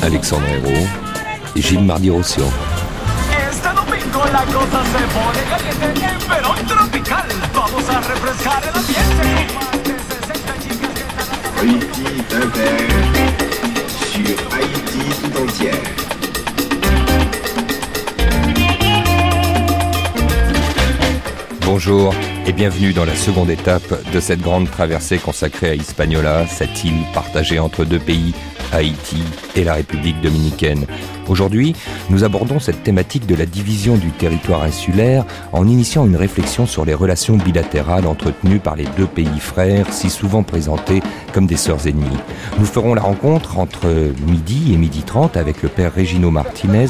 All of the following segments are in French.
60 chicas que están a Haïti d'un verre sur Haïti tout entière. Bonjour et bienvenue dans la seconde étape de cette grande traversée consacrée à Hispaniola, cette île partagée entre deux pays, Haïti et la République dominicaine. Aujourd'hui, nous abordons cette thématique de la division du territoire insulaire en initiant une réflexion sur les relations bilatérales entretenues par les deux pays frères, si souvent présentés comme des sœurs ennemies. Nous ferons la rencontre entre midi et midi 30 avec le père Regino Martinez,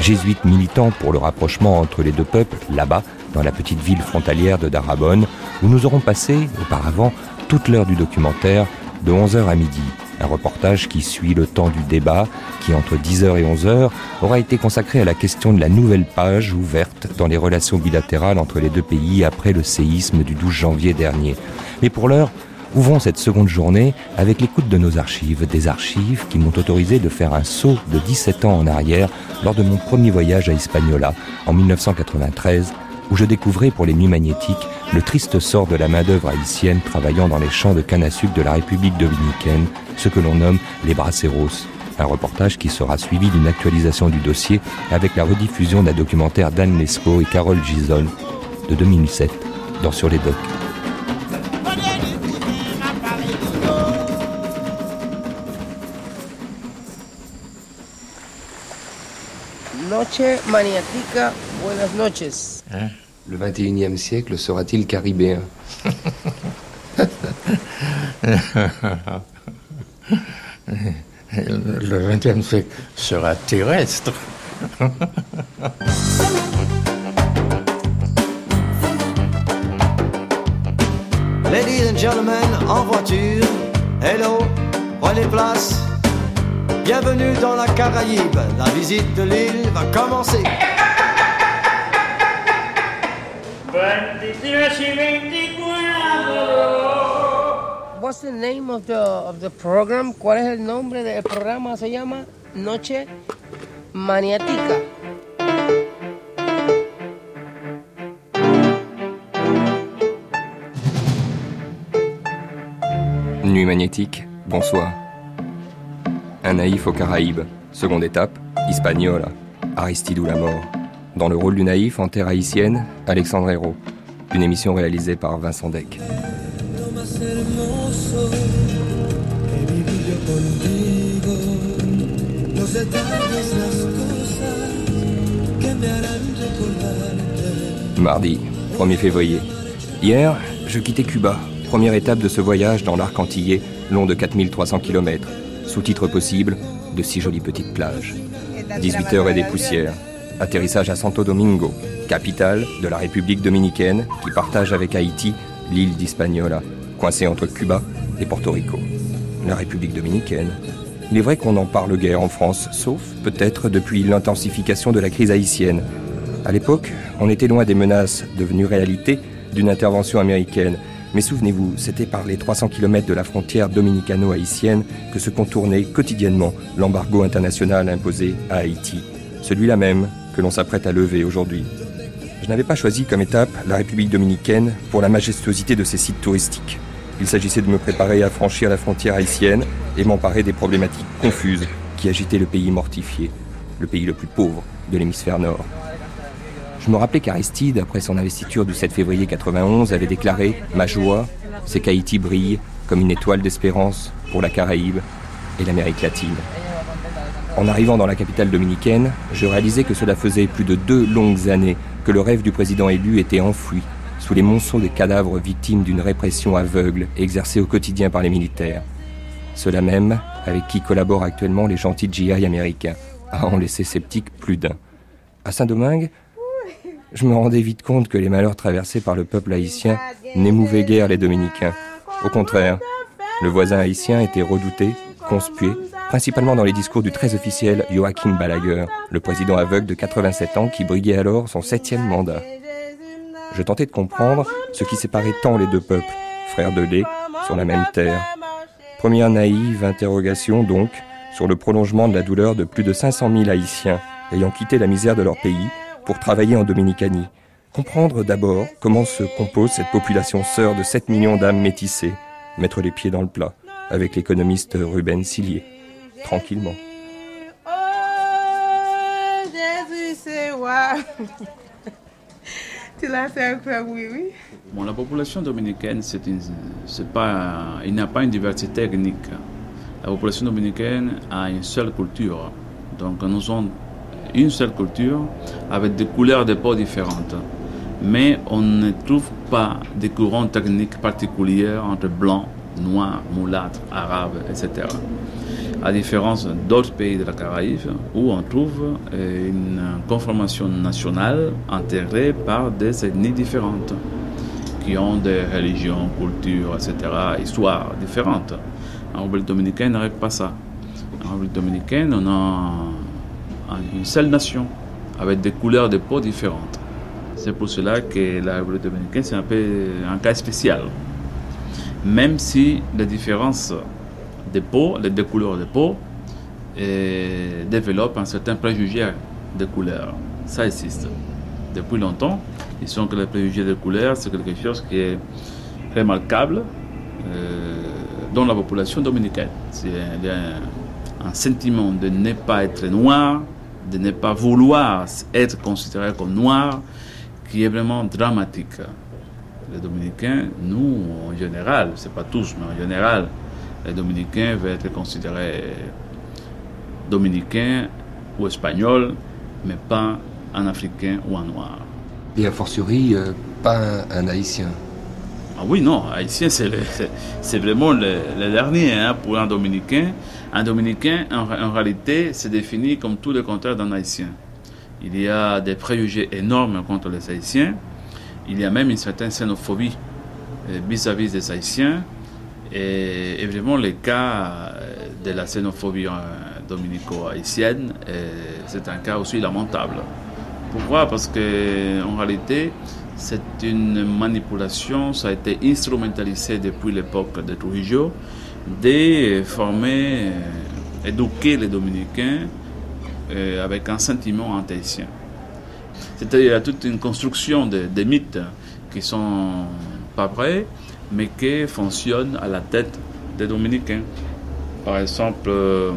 jésuite militant pour le rapprochement entre les deux peuples, là-bas, dans la petite ville frontalière de Darabonne, où nous aurons passé, auparavant, toute l'heure du documentaire, de 11h à midi. Un reportage qui suit le temps du débat, qui entre 10h et 11h aura été consacré à la question de la nouvelle page ouverte dans les relations bilatérales entre les deux pays après le séisme du 12 janvier dernier. Mais pour l'heure, Ouvrons cette seconde journée avec l'écoute de nos archives, des archives qui m'ont autorisé de faire un saut de 17 ans en arrière lors de mon premier voyage à Hispaniola en 1993, où je découvrais pour les nuits magnétiques le triste sort de la main-d'œuvre haïtienne travaillant dans les champs de canne à sucre de la République dominicaine, ce que l'on nomme les braceros. Un reportage qui sera suivi d'une actualisation du dossier avec la rediffusion d'un documentaire d'Anne Lescaut et Carole Gisol de 2007 dans Sur les docks. Noche maniática, buenas noches. Le 21e siècle sera-t-il caribéen? Le 20e siècle sera terrestre. Ladies and gentlemen, en voiture, hello, prenez place. Bienvenue dans la Caraïbe. La visite de l'île va commencer. What's the name of the of the program? ¿Cuál es el nombre del programa? Se llama Noche maniática. Nuit magnétique, bonsoir. Un naïf aux Caraïbes, seconde étape, Hispaniola, Aristide ou la mort. Dans le rôle du naïf en terre haïtienne, Alexandre Hérault. Une émission réalisée par Vincent Deck. Mardi, 1er février. Hier, je quittais Cuba, première étape de ce voyage dans l'arc antillais, long de 4300 km. Sous-titre possible, de six jolies petites plages. 18 heures et des poussières. Atterrissage à Santo Domingo, capitale de la République dominicaine qui partage avec Haïti l'île d'Hispaniola, coincée entre Cuba et Porto Rico. La République dominicaine. Il est vrai qu'on en parle guère en France, sauf peut-être depuis l'intensification de la crise haïtienne. À l'époque, on était loin des menaces devenues réalité d'une intervention américaine. Mais souvenez-vous, c'était par les 300 km de la frontière dominicano-haïtienne que se contournait quotidiennement l'embargo international imposé à Haïti. Celui-là même que l'on s'apprête à lever aujourd'hui. Je n'avais pas choisi comme étape la République dominicaine pour la majestuosité de ses sites touristiques. Il s'agissait de me préparer à franchir la frontière haïtienne et m'emparer des problématiques confuses qui agitaient le pays mortifié, le pays le plus pauvre de l'hémisphère nord. Je me rappelais qu'Aristide, après son investiture du 7 février 91, avait déclaré Ma joie, c'est qu'Haïti brille comme une étoile d'espérance pour la Caraïbe et l'Amérique latine. En arrivant dans la capitale dominicaine, je réalisais que cela faisait plus de deux longues années que le rêve du président élu était enfoui sous les monceaux de cadavres victimes d'une répression aveugle exercée au quotidien par les militaires. ceux-là même avec qui collaborent actuellement les gentils GI américains, à en laisser sceptiques plus d'un. À Saint-Domingue, je me rendais vite compte que les malheurs traversés par le peuple haïtien n'émouvaient guère les dominicains. Au contraire, le voisin haïtien était redouté, conspué, principalement dans les discours du très officiel Joachim Balaguer, le président aveugle de 87 ans qui briguait alors son septième mandat. Je tentais de comprendre ce qui séparait tant les deux peuples, frères de lait, sur la même terre. Première naïve interrogation donc sur le prolongement de la douleur de plus de 500 000 Haïtiens ayant quitté la misère de leur pays pour travailler en Dominicanie. Comprendre d'abord comment se compose cette population sœur de 7 millions d'âmes métissées, mettre les pieds dans le plat avec l'économiste Ruben Sillier, tranquillement. Tu l'as fait oui, oui. Bon, la population dominicaine, c'est une, c'est pas, il n'y a pas une diversité ethnique. La population dominicaine a une seule culture. Donc nous avons une seule culture avec des couleurs de peau différentes. Mais on ne trouve pas des courants techniques particuliers entre blancs, noirs, mulâtres, arabes, etc à différence d'autres pays de la Caraïbe où on trouve euh, une conformation nationale intégrée par des ethnies différentes qui ont des religions, cultures, etc., histoires différentes. En République dominicaine, on n'arrive pas ça. En République dominicaine, on a une seule nation avec des couleurs de peau différentes. C'est pour cela que la République dominicaine, c'est un peu un cas spécial. Même si les différences de peau, les deux couleurs de peau, et développent un certain préjugé de couleur. Ça existe depuis longtemps. Ils sont que les préjugés de couleur, c'est quelque chose qui est remarquable euh, dans la population dominicaine. C'est un, un, sentiment de ne pas être noir, de ne pas vouloir être considéré comme noir, qui est vraiment dramatique. Les Dominicains, nous, en général, c'est pas tous, mais en général, les Dominicains veulent être considérés dominicains ou espagnols, mais pas un Africain ou un Noir. Et a fortiori, euh, pas un, Haïtien. Ah oui, non, Haïtien, c'est vraiment le, dernier hein, pour un Dominicain. Un Dominicain, en, réalité, se définit comme tout le contraire d'un Haïtien. Il y a des préjugés énormes contre les Haïtiens. Il y a même une certaine xénophobie euh, vis-à-vis -vis des Haïtiens. Et, vraiment, le cas de la xénophobie euh, dominico-haïtienne, euh, c'est un cas aussi lamentable. Pourquoi? Parce qu'en réalité, c'est une manipulation, ça a été instrumentalisé depuis l'époque de Trujillo, de former, euh, éduquer les Dominicains avec un sentiment anti-haïtien. C'est-à-dire, il y a toute une construction de, de mythes qui sont pas vrais, mais qui fonctionne à la tête des Dominicains. Par exemple, euh,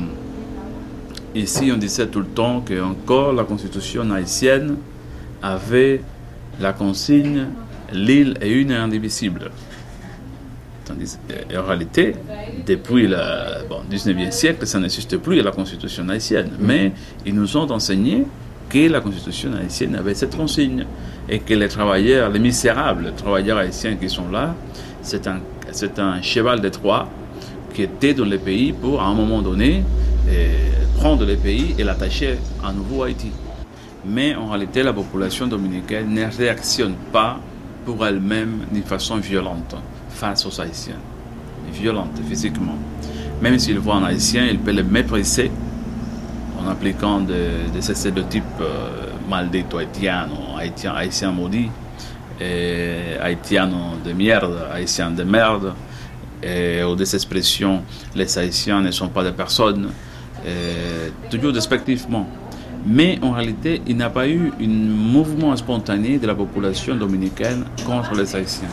ici on disait tout le temps que encore la constitution haïtienne avait la consigne l'île est une et indivisible. Tandis en réalité, depuis le bon, 19e siècle, ça n'existe plus la constitution haïtienne. Mais ils nous ont enseigné que la constitution haïtienne avait cette consigne et que les travailleurs, les misérables les travailleurs haïtiens qui sont là, c'est un, cheval de Troie qui était dans le pays pour, à un moment donné, eh, prendre le pays et l'attacher à nouveau à Haïti. Mais en réalité, la population dominicaine ne réactionne pas pour elle-même d'une façon violente face aux Haïtiens. Violente physiquement. Même s'ils voient un Haïtien, ils peuvent le mépriser en appliquant des, des stéréotypes euh, maldito haïtien, haïtien, haïtien maudit eh, haïtiens de merde, haïtiens de merde, et, ou des expressions, les haïtiens ne sont pas des personnes, toujours despectivement. Mais en réalité, il n'y a pas eu un mouvement spontané de la population dominicaine contre les haïtiens.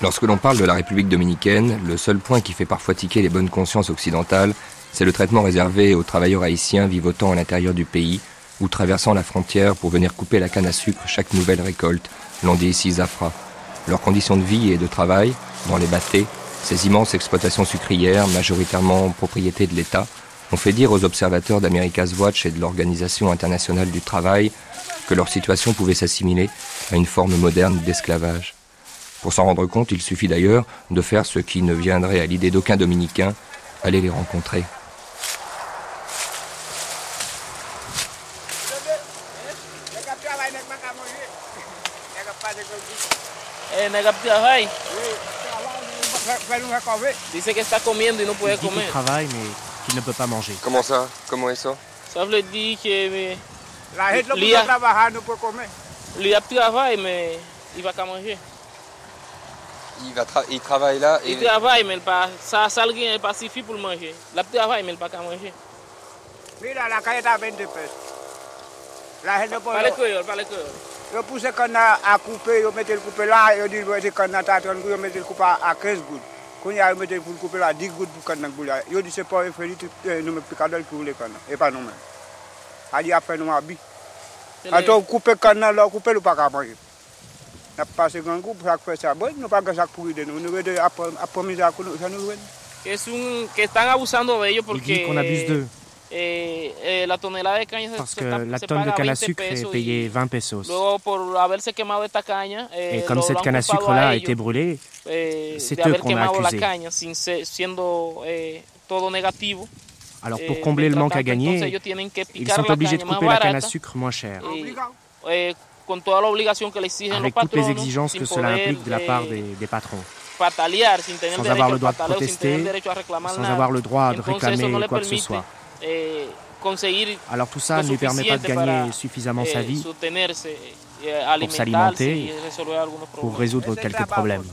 Lorsque l'on parle de la République dominicaine, le seul point qui fait parfois tiquer les bonnes consciences occidentales, c'est le traitement réservé aux travailleurs haïtiens vivotant à l'intérieur du pays ou traversant la frontière pour venir couper la canne à sucre chaque nouvelle récolte, l'on dit ici Zafra. Leurs conditions de vie et de travail, dans les bâtés, Ces immenses exploitations sucrières, majoritairement propriété de l'État, ont fait dire aux observateurs d'America's Watch et de l'Organisation internationale du travail que leur situation pouvait s'assimiler à une forme moderne d'esclavage. Pour s'en rendre compte, il suffit d'ailleurs de faire ce qui ne viendrait à l'idée d'aucun dominicain, aller les rencontrer. Eh, travaille. Dice que está comiendo y no puede Il dit qu'il comer. travaille, mais qu'il ne peut pas manger. Comment ça? Comment est ça? Ça veut dire que La gente lo puso a trabajar, no puede comer. lui a travaille, mais il va qu'à manger. il, va tra- il travaille là et Il travaille, mais il pas, ça, ça alguien est pas suffit pour manger. La travaille, mais il pas qu'à manger. Mira, la calle está a 20 pesos. La gente pone... Parle créole, parle créole. Yo puse canna a couper, yo mette le couper là, yo dis, ese canna ta 30 yo mette le couper à 15 gouttes. Quand yo mette pour le couper là, 10 gouttes pour canna boula. Yo dis, c'est pas un fait, nous me picadol pour le canna, et pas nous même. A dit, après nous habit. Attends, couper canna là, couper le pas qu'à manger. N'a passé grand groupe, ça fait ça. Bon, nous pas que ça pourri de nous. À nous, ça nous veut. Que, es un, que están abusando de ellos Il dit porque qu'on abuse d'eux, eh, eh, la tonelada de caña se- parce se, que la se tonne de canne à 20 sucre est payée y 20 pesos. luego por haberse quemado esta caña eh, Et comme cette canne à sucre-là a été brûlée, c'est eux haber qu'on a quemado la accusé. caña sin ser- siendo eh, todo negativo. Alors eh, pour combler le manque à gagner, ils sont obligés de couper la canne à sucre moins chère, eh, avec toutes les exigences que cela implique de la eh, part des, des patrons, sans avoir le droit de protester, sans avoir le droit de réclamer quoi que ce soit. Alors tout ça ne lui permet pas de gagner suffisamment sa vie pour s'alimenter, pour résoudre quelques problèmes.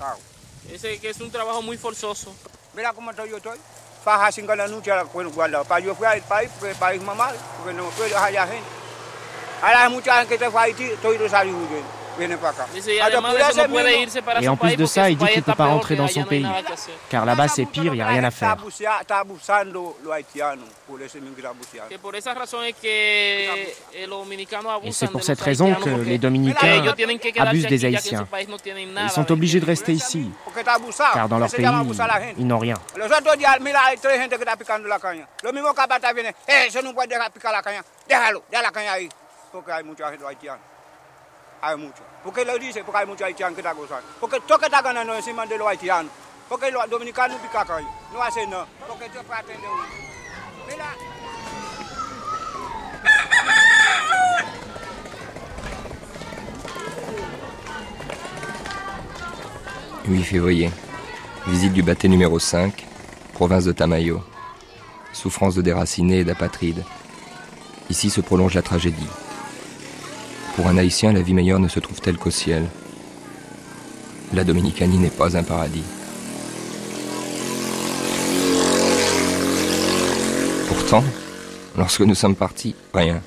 Ese que es un trabajo muy forzoso. Mira cómo estoy yo estoy. Faja sin ganar noche a la cuerda guarda. Para yo fui al país, porque el país mamá, porque no puedo dejar ya gente. Ahora hay mucha gente que se fue a Haití, estoy de salir huyendo. Et en plus de ça, il dit qu'il ne peut pas rentrer dans son pays, car là-bas c'est pire, il n'y a rien à faire. eh, Et c'est pour cette raison que les Dominicains abusent des Haïtiens. Ils sont ¿me obligés de rester ici, car dans leur pays, ils n'ont rien. Los otros días, mira, que que de los haitianos. Porque los dominicanos no pican caña. No hacen nada. Porque esto es para atender uno. Mira. 8 février. Visite du bâté numéro 5, province de Tamayo. Souffrance de déracinés et d'apatrides. Ici se prolonge la tragédie. Pour un Haïtien, la vie meilleure ne se trouve-t-elle qu'au ciel La Dominicanie n'est pas un paradis. Pourtant, lorsque nous sommes partis, rien.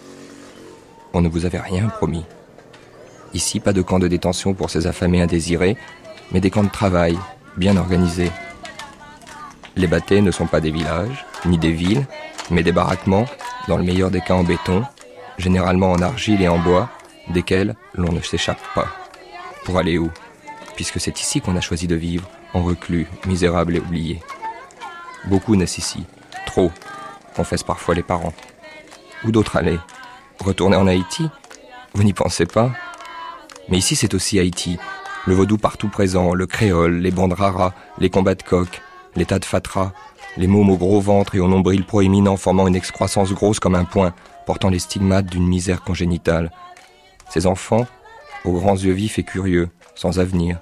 On ne vous avait rien promis. Ici, pas de camp de détention pour ces affamés indésirés, mais des camps de travail, bien organisés. Les bâtés ne sont pas des villages, ni des villes, mais des baraquements, dans le meilleur des cas en béton, généralement en argile et en bois, desquels l'on ne s'échappe pas. Pour aller où? Puisque c'est ici qu'on a choisi de vivre, en reclus, misérable et oublié. Beaucoup naissent ici, trop, confessent parfois les parents. Où d'autres aller Retourner en Haïti Vous n'y pensez pas? Mais ici c'est aussi Haïti, le vaudou partout présent, le créole, les bandes raras, les combats de coq, les tas de fatras, les mômes au gros ventre et au nombril proéminent formant une excroissance grosse comme un poing, portant les stigmates d'une misère congénitale. Ces enfants, aux grands yeux vifs et curieux, sans avenir,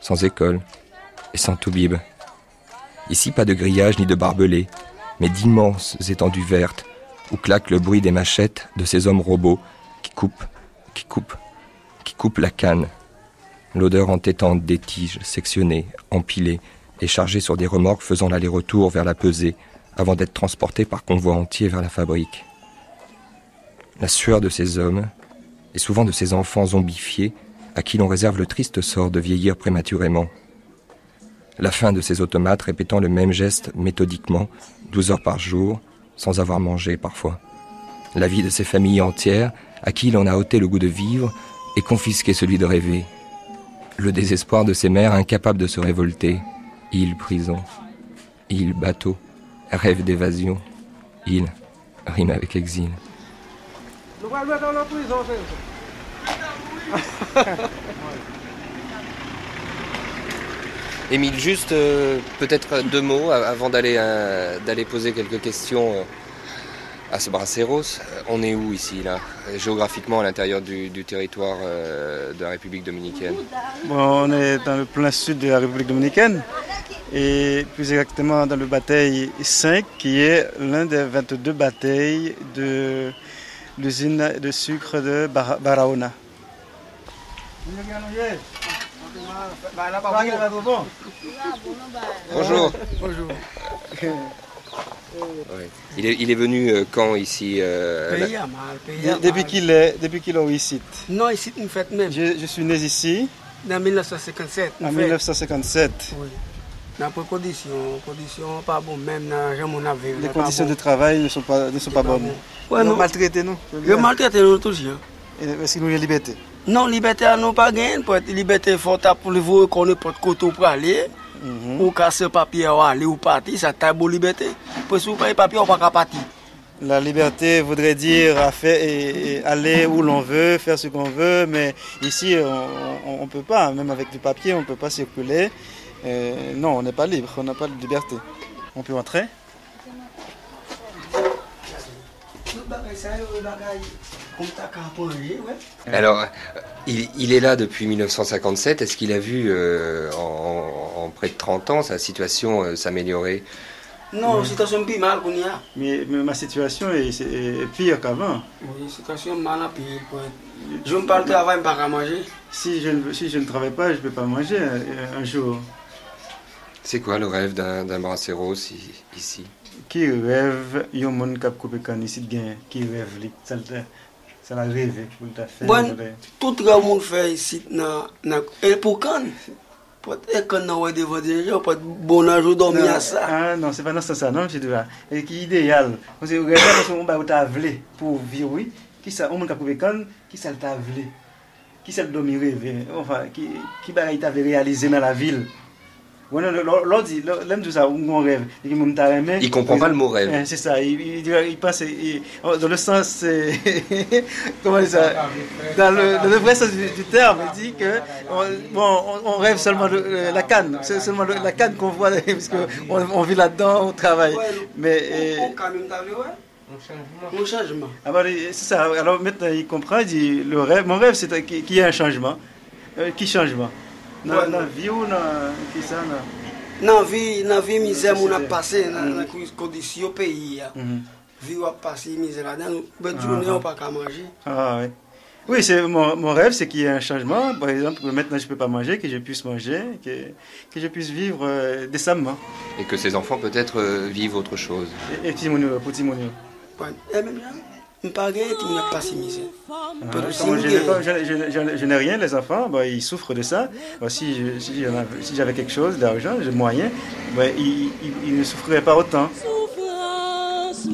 sans école et sans toubib. Ici pas de grillage ni de barbelés, mais d'immenses étendues vertes, où claque le bruit des machettes de ces hommes robots qui coupent, qui coupent, qui coupent la canne. L'odeur entêtante des tiges sectionnées, empilées et chargées sur des remorques faisant l'aller-retour vers la pesée avant d'être transportées par convoi entier vers la fabrique. La sueur de ces hommes, et souvent de ces enfants zombifiés, à qui l'on réserve le triste sort de vieillir prématurément. La fin de ces automates répétant le même geste méthodiquement, 12 heures par jour, sans avoir mangé parfois. La vie de ces familles entières, à qui l'on a ôté le goût de vivre et confisqué celui de rêver. Le désespoir de ces mères incapables de se révolter. Île prison, île bateau, rêve d'évasion, île rime avec exil. Dans Émile, juste euh, peut-être deux mots avant d'aller euh, d'aller poser quelques questions euh, à ce brasseros. Euh, On est où ici, là Géographiquement à l'intérieur du, territoire de la République dominicaine? On est dans le plein sud de la République dominicaine et plus exactement dans le bataille 5 qui est l'un des 22 batailles de l'usine de sucre de Bara- Barahona. Bonjour. Bonjour. Ouais. Il, est, il est venu euh, quand ici euh, Pays à mal, pays à Depuis qu'il est, depuis qu'il est ici. Non, ici, nous faites même. Je, je suis né ici En 1957. nous en fait. 1957. Oui. Dans les conditions, conditions pas bonnes, même dans qui Les conditions de travail ne sont pas, ne sont pas bonnes. Ouais, Nous non. maltraités, nous. Je maltraite nous toujours. Est-ce que nous avons liberté? Non, liberté à nous pas gagner. Pour être liberté, faut pour le voir qu'on est pas de côté pour aller. Ou casser papier ou aller ou partir, ça taille bonne liberté. Parce que pas papier, on ne peut pas partir. La liberté voudrait dire à faire et- et aller où l'on veut, faire ce qu'on veut, mais ici on ne peut pas, même avec du papier, on ne peut pas circuler. Euh, non, on n'est pas libre, on n'a pas de liberté. On peut entrer Alors, euh, il, il est là depuis 1957. Est-ce qu'il a vu euh, en, en près de 30 ans sa situation euh, s'améliorer? Non, situation plus mal qu'on y a. mais, mais ma situation est, c'est- est pire qu'avant. Oui, situation mal à pire. être- Je ne parle de travail, je ne peux pas manger. Si je, ne, si je ne travaille pas, je ne peux pas manger un jour. C'est quoi le rêve d'un i- ici? Qui rêve, il y a un monde qui a coupé ici, qui rêve, ça l'a rêvé pour le faire. Bon, tout le monde fait ici, na, na, et pour quand? Peut-être qu'on a devant des gens, peut-être bon dormir Non, à ça. Ah non, c'est pas dans ce sens, non, je dois. Et qui est idéal? Parce que regarde parce qu'on va t'a vlé pour vivre, oui. Qui ça, on m'a coupé quand, qui ça t'a vlé Qui ça le dormir rêver Enfin, qui, qui va t'avait réalisé dans la ville? Ouais, non, l'autre dit, l'aime tout ça, on rêve. Et. Il comprend pas le mot rêve. Eh, C'est ça, il, il, il pense, il- oh, dans le sens, c'est- comment dire ça? Dans le, dans le vrai sens du, du terme, il dit que on, bon, on, on rêve seulement de euh, la canne, c'est seulement le- la canne qu'on voit, parce qu'on on vit là-dedans, on travaille. Mais euh, On quand même t'as vu, ouais Un changement. ah bah, c'est ça. Alors maintenant, il comprend, il dit le rêve, mon rêve, c'est qu'il qu'il y ait un changement. Euh, qui changement? Dans Ouais. dans la vie ou dans qui ça dans- Dans la vie, dans la vie, misère, on a passé dans dans les conditions pays. hein. Mhm. Vie, on a passé misère là-dedans. Bonne journée, Ah, on pas qu'à manger. Ah oui. Oui, c'est mon, mon rêve, c'est qu'il y ait un changement. Par exemple, que maintenant je ne peux pas manger, que je puisse manger, que, que je puisse vivre euh, décemment. Et que ses enfants peut-être euh, vivent autre chose Et, et bien, je. Ah, n'ai gagnons. pas- je- je- je- je n'ai rien, les enfants, bah, ils souffrent de ça. Bah, si j'avais quelque chose d'argent, j'ai moyen, bah, ils, ils- ils ne souffriraient pas autant. Souffrance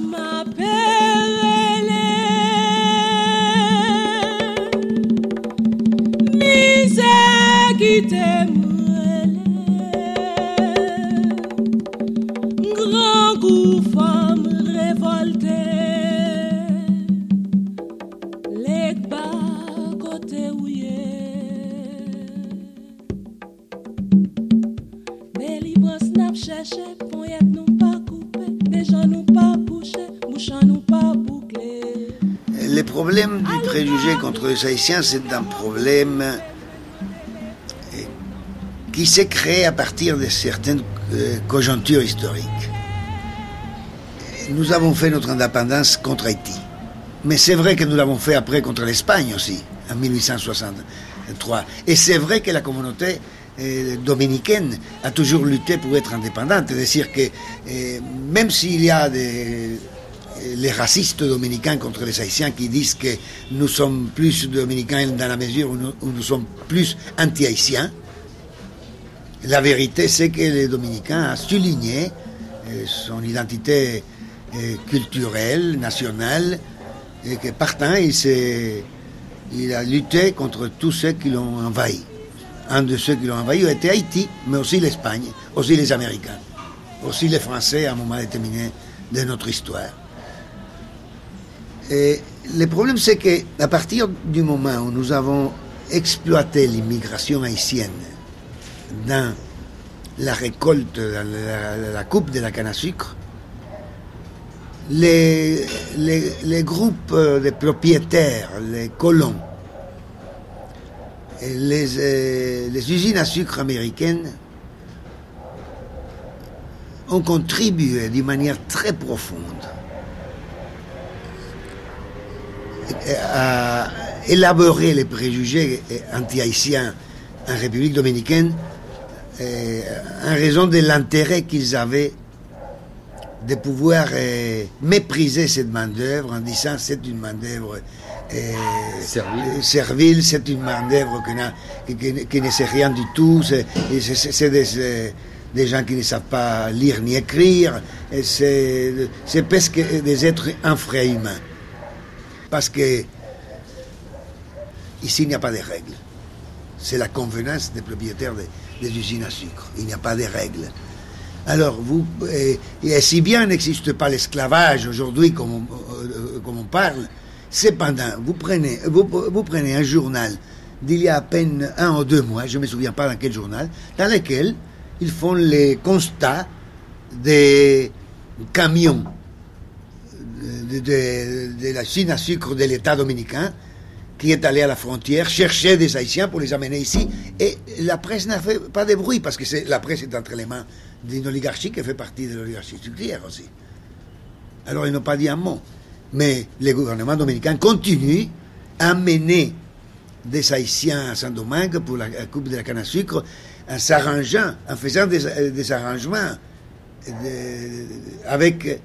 problème du préjugé contre les Haïtiens, c'est un problème euh, qui s'est créé à partir de certaines euh, conjonctures historiques. Nous avons fait notre indépendance contre Haïti. Mais c'est vrai que nous l'avons fait après contre l'Espagne aussi, en 1863. Et c'est vrai que la communauté euh, dominicaine a toujours lutté pour être indépendante. C'est-à-dire que euh, même s'il y a des, les racistes dominicains contre les haïtiens qui disent que nous sommes plus dominicains dans la mesure où nous, sommes plus anti-haïtiens, la vérité c'est que les dominicains ont souligné euh, son identité euh, culturelle, nationale, et que partant il, a lutté contre tous ceux qui l'ont envahi. un de ceux qui l'ont envahi était Haïti, mais aussi l'Espagne, aussi les Américains, aussi les Français à un moment déterminé de notre histoire. Et le problème, c'est qu'à partir du moment où nous avons exploité l'immigration haïtienne dans la récolte, la, la- coupe de la canne à sucre, les, groupes euh, de propriétaires, les colons, les, euh, les usines à sucre américaines ont contribué d'une manière très profonde à élaborer les préjugés anti-haïtiens en République dominicaine euh, en raison de l'intérêt qu'ils avaient de pouvoir euh, mépriser cette main-d'œuvre en disant c'est une main-d'œuvre euh, euh, servile, c'est une main-d'œuvre qui, qui- qui- ne sait rien du tout, c'est des, euh, des gens qui ne savent pas lire ni écrire, c'est presque des êtres infrahumains. Parce que ici il n'y a pas de règles. C'est la convenance des propriétaires des, usines à sucre. Il n'y a pas de règles. Alors, vous, et, et si bien n'existe pas l'esclavage aujourd'hui, comme, on- euh, on parle, cependant, vous, vous prenez un journal d'il y a à peine un ou deux mois, je ne me souviens pas dans quel journal, dans lequel ils font les constats des camions de, la Chine à sucre de l'État dominicain qui est allé à la frontière chercher des Haïtiens pour les amener ici. Et la presse n'a fait pas de bruit parce que la presse est entre les mains d'une oligarchie qui fait partie de l'oligarchie sucrière aussi. Alors ils n'ont pas dit un mot. Mais le gouvernement dominicain continue à mener des Haïtiens à Saint-Domingue pour la, coupe de la canne à sucre en s'arrangeant, en faisant des, euh, arrangements de- avec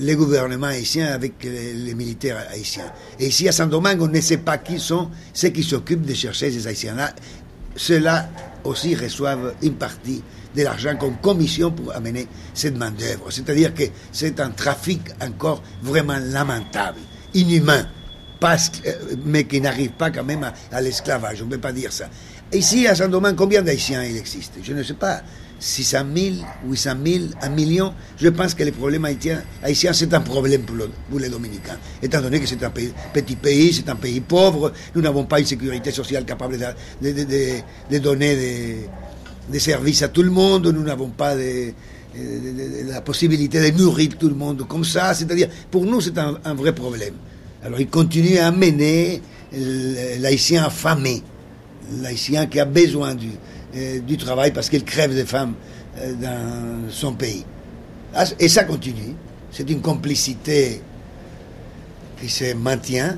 les gouvernements haïtiens, avec les, militaires haïtiens. Et ici à Saint-Domingue, on ne sait pas qui sont ceux qui s'occupent de chercher ces Haïtiens-là. Ceux-là aussi reçoivent une partie de l'argent comme commission pour amener cette main-d'œuvre. C'est-à-dire que c'est un trafic encore vraiment lamentable, inhumain, parce euh, mais qui n'arrive pas quand même à, à l'esclavage. On ne peut pas dire ça. Ici, à Saint-Domingue, combien d'Haïtiens il existe? Je ne sais pas. 600 000, 800 000, un million. Je pense que le problème haïtien, c'est un problème pour, le- pour les Dominicains. Étant donné que c'est un petit pays, c'est un pays pauvre, nous n'avons pas une sécurité sociale capable de, de- de- donner des, services à tout le monde, nous n'avons pas la possibilité de nourrir tout le monde comme ça. C'est-à-dire, pour nous, c'est un, un vrai problème. Alors, il continue à mener euh, l'haïtien affamé, l'haïtien qui a besoin du, du travail parce qu'il crève de femmes euh, dans son pays. Ah, Et ça continue. C'est une complicité qui se maintient.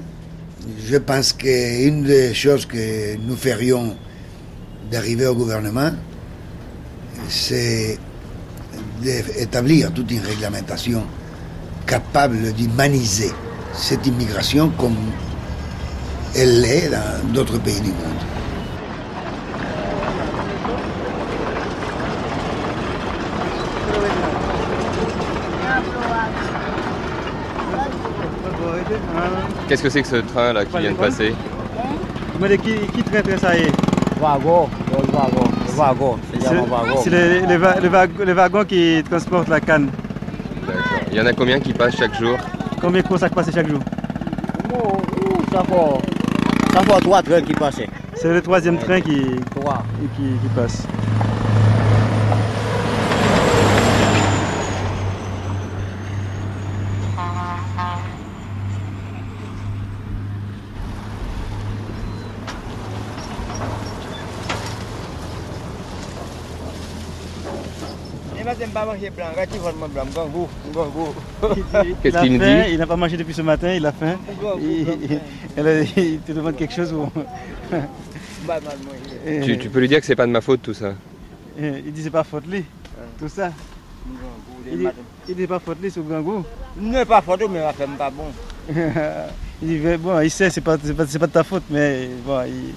Je pense qu'une des choses que nous ferions d'arriver au gouvernement, c'est d'établir toute une réglementation capable d'humaniser cette immigration comme elle l'est dans d'autres pays du monde. Qu'est-ce que c'est que ce train là qui vient de passer Mais qui, qui traite ça y est Wagon, le wagon, le wagon, c'est les, les va- les wagon- les wagons qui transportent la canne. Il y en a combien qui passent chaque jour Combien de ça passe chaque jour ça fait, ça fait trois trains qui passaient. C'est le troisième train qui, qui, qui passe. Pas mangé blanc, quand il va me blanc, gangou, gangou. Qu'est-ce Il a qu'il nous faim, dit Il n'a pas mangé depuis ce matin, il a faim. Il, il- il te demande quelque chose ou... Et- tu, tu peux lui dire que c'est pas de ma faute tout ça. et Il dit c'est pas faute lui, tout ça. Il dit, il dit pas faute lui sur Gangou. Ne pas faute, mais la femme pas bon. il dit mais bon, il sait c'est pas c'est pas, c'est pas de ta faute, mais bon, il-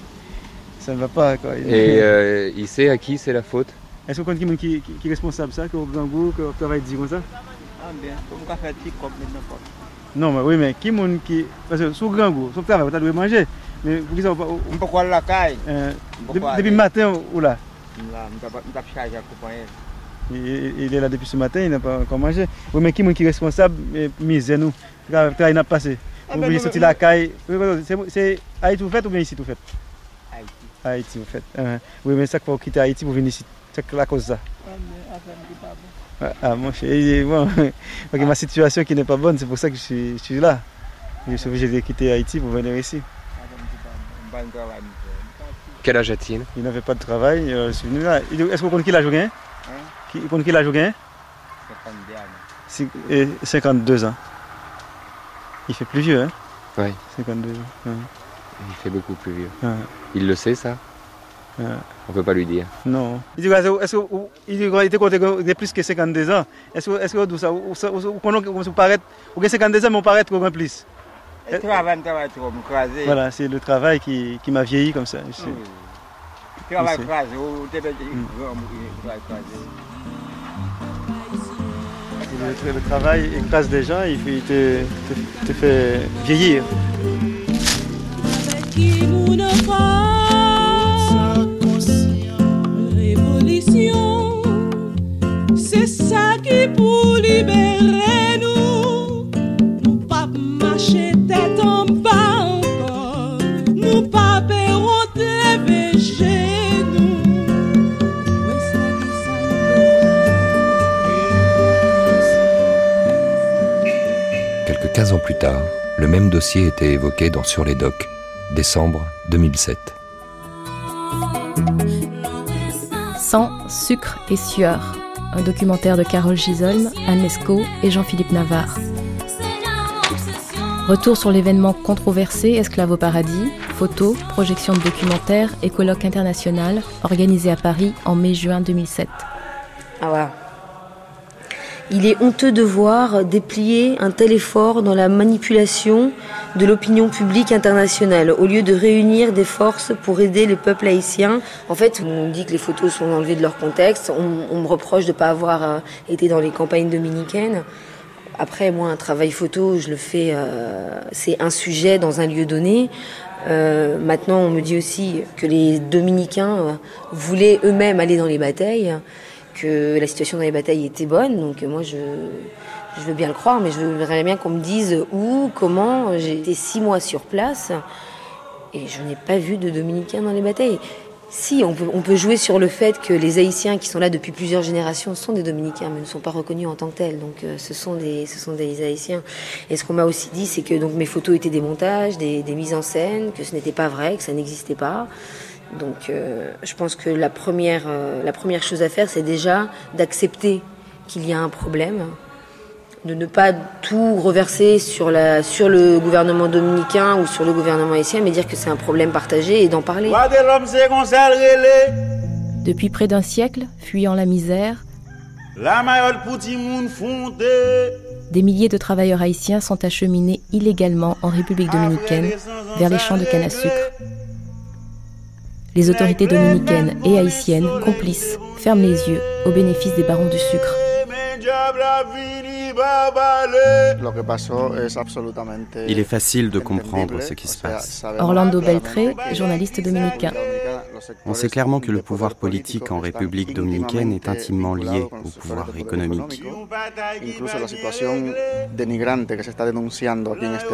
ça ne va pas quoi. Il- Et euh, il sait à qui c'est la faute Est-ce qu'on connaît qui, qui, qui est responsable ça, que au Gangou, que travaille dit comme ça? Ah bien, on fait petit comme n'importe. Non, mais oui, mais qui monde qui. Parce que sous Gangou, son travail, tu dois manger. Mais vous dites, On peut quoi la caille euh, depuis, allez. matin ou là? Là, on t'a chargé à couper. il, est là depuis ce matin, il n'a pas encore mangé. Oui, mais qui est qui est responsable? Misez nous. Le travail n'a pas passé. Ah Vous ben, voulez nous, sortir la caille. C'est Haïti vous faites ou bien ici vous faites? Haïti. Haïti vous faites. Ah, oui, mais ça faut quitter Haïti pour venir ici. C'est la cause de ça. Ah, ah, mon bon, ok, ma situation qui n'est pas bonne, c'est pour ça que je suis, je suis là. Je suis obligé de quitter Haïti pour venir ici. Quel âge a-t-il? Il n'avait pas de travail, euh, je suis venu là. Il- Est-ce qu'on compte qui l'a joué Hein? Qui compte qui l'a joué C'est comme diable. Si- et 52 ans. Il fait plus vieux, hein? Oui, 52 ans. ouais. il fait beaucoup plus vieux. Ouais. Il le sait, ça? Ouais. On peut pas lui dire. Non. Il dit, est-ce qu'il était compté a plus que 52 ans Est-ce que est-ce que vous ça Ou ça- ou ça- ou qu'on- comme vous paraît, ou que 52 ans, mais on paraît qu'on a plus Et travail, travail trop, me craser. Voilà, c'est le travail qui, qui m'a vieilli comme ça. je sais. Travail Je sais. craser, ou t'es bête, travail craser. Le, le travail écrase des gens, il te, te- te fait vieillir. C'est ça qui pour libérer nous. Nous pas marcher tête en bas encore. Nous pas perdre lever chez nous. Quelques 15 ans plus tard, le même dossier était évoqué dans Sur les docks, décembre 2007. Sucre et sueur. Un documentaire de Carole Gisolm, Anne Lescaut et Jean-Philippe Navarre. Retour sur l'événement controversé Esclave au paradis, photos, projections de documentaires et colloque international organisé à Paris en mai-juin 2007. Ah ouais. Il est honteux de voir déplier un tel effort dans la manipulation de l'opinion publique internationale, au lieu de réunir des forces pour aider le peuple haïtien. En fait, on dit que les photos sont enlevées de leur contexte, on, me reproche de ne pas avoir euh, été dans les campagnes dominicaines. Après, moi, un travail photo, je le fais, euh, c'est un sujet dans un lieu donné. Euh, maintenant, on me dit aussi que les dominicains euh, voulaient eux-mêmes aller dans les batailles, que la situation dans les batailles était bonne. Donc moi, je, veux bien le croire, mais je voudrais bien qu'on me dise où, comment. J'ai été six mois sur place et je n'ai pas vu de dominicains dans les batailles. Si, on peut, jouer sur le fait que les Haïtiens qui sont là depuis plusieurs générations sont des Dominicains, mais ne sont pas reconnus en tant que tels. Donc, euh, ce sont des, ce sont des Haïtiens. Et ce qu'on m'a aussi dit, c'est que donc mes photos étaient des montages, des mises en scène, que ce n'était pas vrai, que ça n'existait pas. Donc, euh, je pense que la première, euh, la première chose à faire, c'est déjà d'accepter qu'il y a un problème, de ne pas tout reverser sur, la, sur le gouvernement dominicain ou sur le gouvernement haïtien, mais dire que c'est un problème partagé et d'en parler. Depuis près d'un siècle, fuyant la misère, La mayol pou ti moun fonde des milliers de travailleurs haïtiens sont acheminés illégalement en République dominicaine vers les champs de canne à sucre. Les autorités dominicaines et haïtiennes, complices, ferment les yeux au bénéfice des barons du sucre. Il est facile de comprendre ce qui se passe. Orlando Beltré, journaliste dominicain. On sait clairement que le pouvoir politique en République dominicaine est intimement lié au pouvoir économique.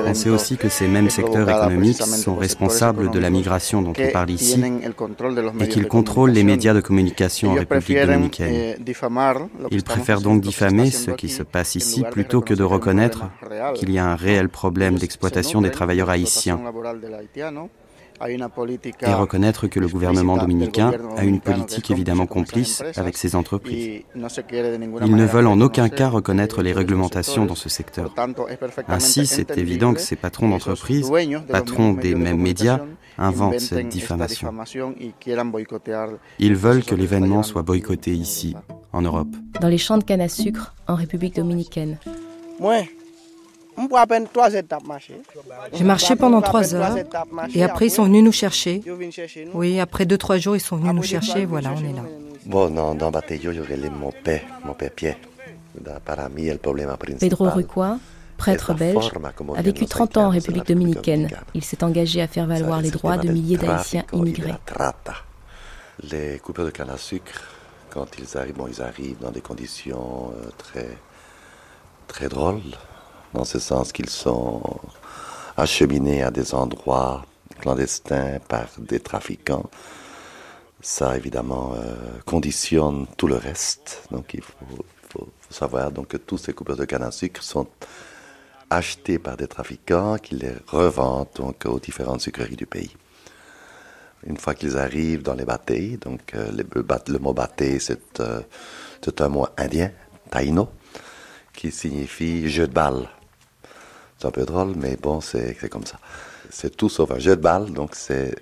On sait aussi que ces mêmes secteurs économiques sont responsables de la migration dont on parle ici et qu'ils contrôlent les médias de communication en République dominicaine. Ils préfèrent donc diffamer ce qui se passe ici plutôt que de reconnaître qu'il y a un réel problème d'exploitation des travailleurs haïtiens et reconnaître que le gouvernement dominicain a une politique évidemment complice avec ces entreprises. Ils ne veulent en aucun cas reconnaître les réglementations dans ce secteur. Ainsi, c'est évident que ces patrons d'entreprises, patrons des mêmes médias, inventent cette diffamation. Ils veulent que l'événement soit boycotté ici, en Europe. Dans les champs de canne à sucre en République dominicaine. Moi, on peut à peine trois étapes marcher. J'ai marché pendant trois heures et après ils sont venus nous chercher. Oui, après deux, trois jours ils sont venus nous chercher, voilà, on est là. Pedro Rucois, Prêtre belge, a vécu 30 ans en République dominicaine. Il s'est engagé à faire valoir les droits de milliers d'Haïtiens immigrés. Les coupeurs de canne à sucre, quand ils arrivent, bon, ils arrivent dans des conditions euh, très, très drôles, dans ce sens qu'ils sont acheminés à des endroits clandestins par des trafiquants. Ça, évidemment, euh, conditionne tout le reste. Donc, il faut, faut, savoir donc, que tous ces coupeurs de canne à sucre sont achetés par des trafiquants qui les revendent donc, aux différentes sucreries du pays. Une fois qu'ils arrivent dans les bâtés, donc euh, le, mot bâté, c'est euh, un mot indien, taino, qui signifie jeu de balle. C'est un peu drôle, mais bon, c'est comme ça. C'est tout sauf un jeu de balle, donc c'est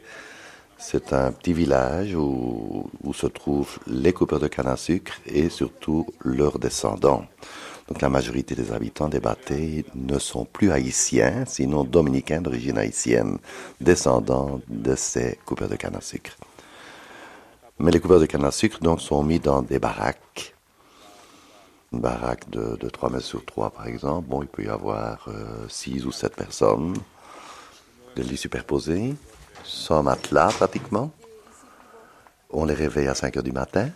c'est un petit village où, où, se trouvent les coupeurs de canne à sucre et surtout leurs descendants. Donc la majorité des habitants des bâtés ne sont plus haïtiens, sinon dominicains d'origine haïtienne, descendants de ces coupeurs de canne à sucre. Mais les coupeurs de canne à sucre donc sont mis dans des baraques. Une baraque de, de 3 mètres sur 3 par exemple, bon il peut y avoir 6 euh, ou 7 personnes, des lits superposés, sans matelas pratiquement. On les réveille à 5 heures du matin.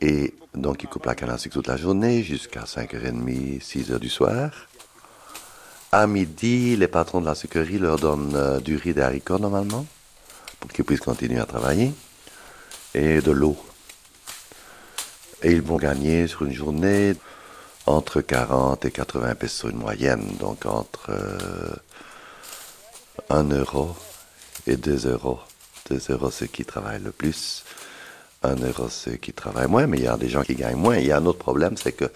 Et donc, ils coupent la canne à sucre toute la journée jusqu'à 5h30, 6h du soir. À midi, les patrons de la sucrerie leur donnent euh, du riz et normalement pour qu'ils puissent continuer à travailler et de l'eau. Et ils vont gagner sur une journée entre 40 et 80 pesos une moyenne, donc entre 1 euh, euro et 2 euros. 2 euros ceux qui travaillent le plus un ceux qui travaillent moins, mais il y a des gens qui gagnent moins. Il y a un autre problème, c'est que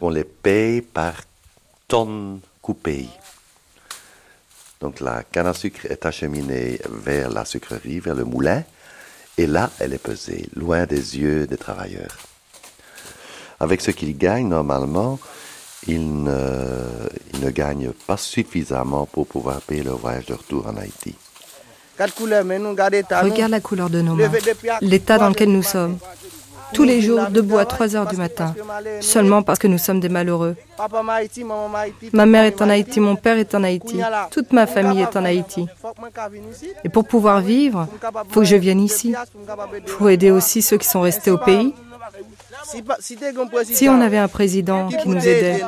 on les paye par tonne coupée. Donc la canne à sucre est acheminée vers la sucrerie, vers le moulin, et là, elle est pesée, loin des yeux des travailleurs. Avec ce qu'ils gagnent, normalement, ils ne, ils ne gagnent pas suffisamment pour pouvoir payer leur voyage de retour en Haïti. Regarde la couleur de nos mains, l'état dans lequel nous sommes. Tous les jours, debout à 3 heures du matin, seulement parce que nous sommes des malheureux. Ma mère est en Haïti, mon père est en Haïti, toute ma famille est en Haïti. Et pour pouvoir vivre, il faut que je vienne ici, pour aider aussi ceux qui sont restés au pays. Si on avait un président qui nous aidait,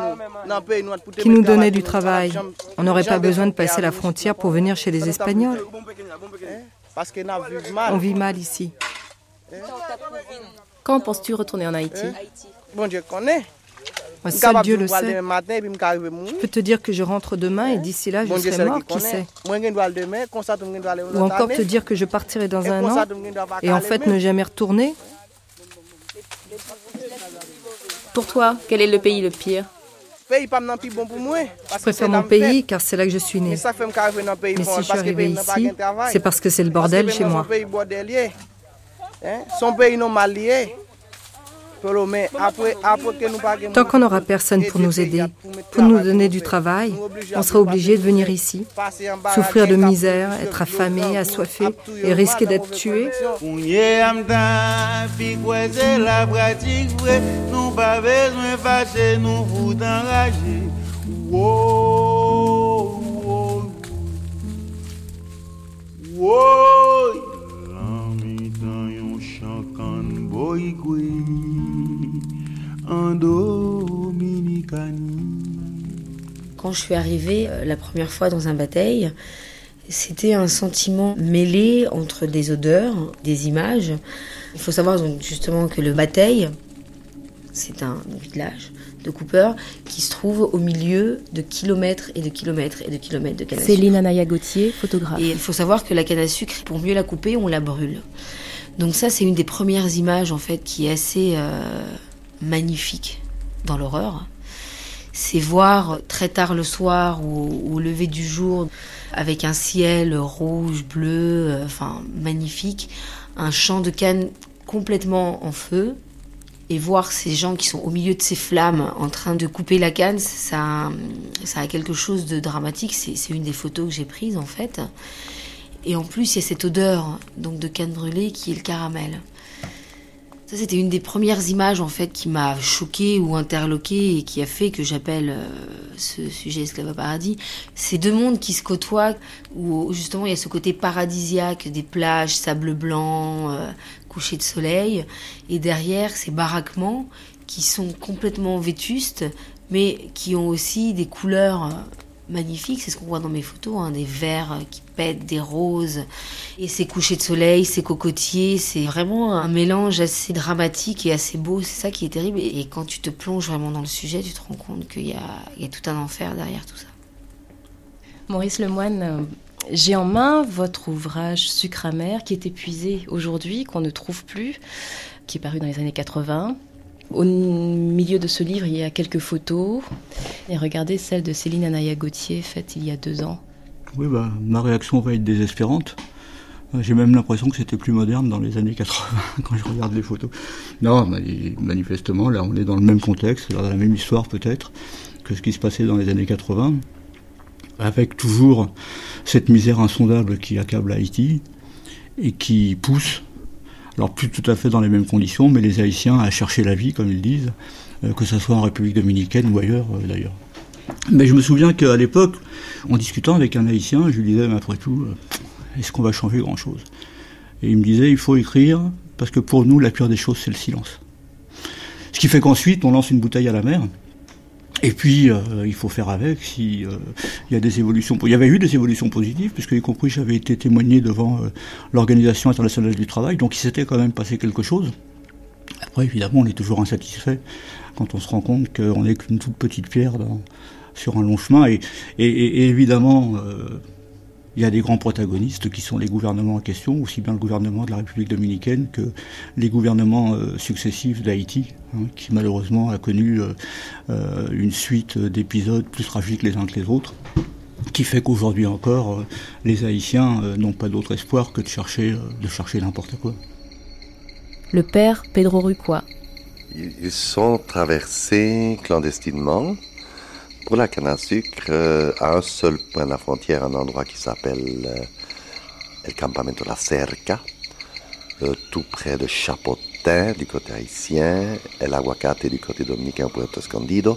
qui nous donnait du travail, on n'aurait pas besoin de passer la frontière pour venir chez les Espagnols. On vit mal ici. Quand penses-tu retourner en Haïti? Moi, seul Dieu le sait. Je peux te dire que je rentre demain et d'ici là, je serai mort, qui sait Ou encore te dire que je partirai dans un an et en fait ne jamais retourner pour toi, quel est le pays le pire? Je préfère mon pays car c'est là que je suis né. Mais si je suis arrivé ici, c'est parce que c'est le bordel chez moi. Tant qu'on n'aura personne pour nous aider, pour nous donner du travail, on sera obligé de venir ici, souffrir de misère, être affamé, assoiffé et risquer d'être tué. Quand je suis arrivée euh, la première fois dans un bataille, c'était un sentiment mêlé entre des odeurs, des images. Il faut savoir donc justement que le bataille, c'est un village de coupeurs qui se trouve au milieu de kilomètres et de kilomètres et de kilomètres de canne à sucre. Céline Anaya Gauthier, photographe. Et il faut savoir que la canne à sucre, pour mieux la couper, on la brûle. Donc ça, c'est une des premières images en fait qui est assez euh, magnifique dans l'horreur. C'est voir très tard le soir ou au lever du jour, avec un ciel rouge, bleu, euh, enfin magnifique, un champ de canne complètement en feu, et voir ces gens qui sont au milieu de ces flammes en train de couper la canne, ça, a quelque chose de dramatique. C'est une des photos que j'ai prises en fait. Et en plus, il y a cette odeur donc de canne brûlée qui est le caramel. Ça, c'était une des premières images en fait qui m'a choquée ou interloquée et qui a fait que j'appelle euh, ce sujet esclave paradis. Ces deux mondes qui se côtoient, où justement il y a ce côté paradisiaque des plages, sable blanc, euh, coucher de soleil, et derrière ces baraquements qui sont complètement vétustes, mais qui ont aussi des couleurs magnifiques. C'est ce qu'on voit dans mes photos, hein, des verts qui pètent, des roses, et ces couchers de soleil, ces cocotiers. C'est vraiment un mélange assez dramatique et assez beau. C'est ça qui est terrible. Et quand tu te plonges vraiment dans le sujet, tu te rends compte qu'il y, y a, tout un enfer derrière tout ça. Maurice Lemoine, euh, j'ai en main votre ouvrage Sucre amer qui est épuisé aujourd'hui, qu'on ne trouve plus, qui est paru dans les années 80. Au milieu de ce livre, il y a quelques photos. Et regardez celle de Céline Anaya Gauthier, faite il y a deux ans. Oui, bah, ma réaction va être désespérante. Euh, j'ai même l'impression que c'était plus moderne dans les années 80 quand je regarde les photos. Non, manifestement, là, on est dans le même contexte, dans la même histoire peut-être que ce qui se passait dans les années 80, avec toujours cette misère insondable qui accable Haïti et qui pousse alors plus tout à fait dans les mêmes conditions, mais les Haïtiens à chercher la vie, comme ils disent, euh, que ce soit en République dominicaine ou ailleurs euh, d'ailleurs. Mais je me souviens qu'à l'époque, en discutant avec un Haïtien, je lui disais, mais après tout, euh, est-ce qu'on va changer grand-chose? Et il me disait, il faut écrire, parce que pour nous, la pire des choses, c'est le silence. Ce qui fait qu'ensuite, on lance une bouteille à la mer, et puis, euh, il faut faire avec si euh, il y a des évolutions. Il y avait eu des évolutions positives, puisque y compris j'avais été témoigné devant euh, l'Organisation internationale du travail, donc il s'était quand même passé quelque chose. Après, évidemment, on est toujours insatisfait quand on se rend compte qu'on n'est qu'une toute petite pierre dans, sur un long chemin. Et, et, et évidemment, il y a des grands protagonistes qui sont les gouvernements en question, aussi bien le gouvernement de la République dominicaine que les gouvernements euh, successifs d'Haïti, hein, qui malheureusement a connu euh, euh, une suite d'épisodes plus tragiques les uns que les autres, qui fait qu'aujourd'hui encore, les Haïtiens n'ont pas d'autre espoir que de chercher, de chercher n'importe quoi. Le père Pedro Rucois. Ils sont traversés clandestinement pour la canne à sucre, euh, à un seul point de la frontière, un endroit qui s'appelle euh, El Campamento La Cerca, euh, tout près de Chapotin du côté haïtien, El Aguacate du côté dominicain, Puerto Escondido.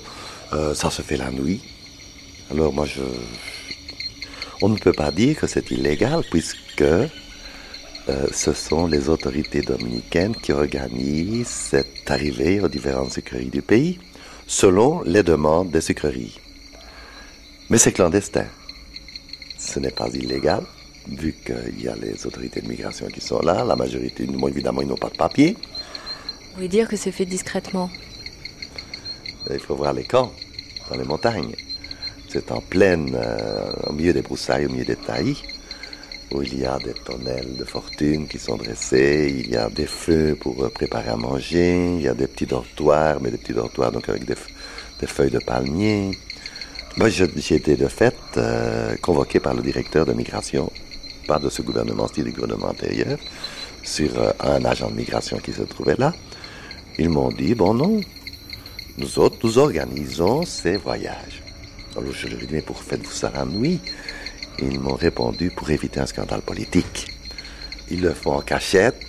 ça se fait la nuit. Alors moi, je, on ne peut pas dire que c'est illégal puisque ce sont les autorités dominicaines qui organisent cette arrivée aux différentes sucreries du pays selon les demandes des sucreries. Mais c'est clandestin. Ce n'est pas illégal, vu qu'il y a les autorités de migration qui sont là. La majorité, évidemment, ils n'ont pas de papier. Vous voulez dire que c'est fait discrètement? Il faut voir les camps, dans les montagnes. C'est en pleine, euh, au milieu des broussailles, au milieu des taillis, où il y a des tonnelles de fortune qui sont dressées, il y a des feux pour euh, préparer à manger, il y a des petits dortoirs, mais des petits dortoirs donc avec des, des feuilles de palmier. Moi, j'ai été de fait euh, convoqué par le directeur de migration, pas de ce gouvernement, c'était du gouvernement antérieur, sur euh, un agent de migration qui se trouvait là. Ils m'ont dit, bon non, nous autres, nous organisons ces voyages. Alors je leur ai dit, mais pour faites-vous ça la nuit? Ils m'ont répondu, pour éviter un scandale politique. Ils le font en cachette,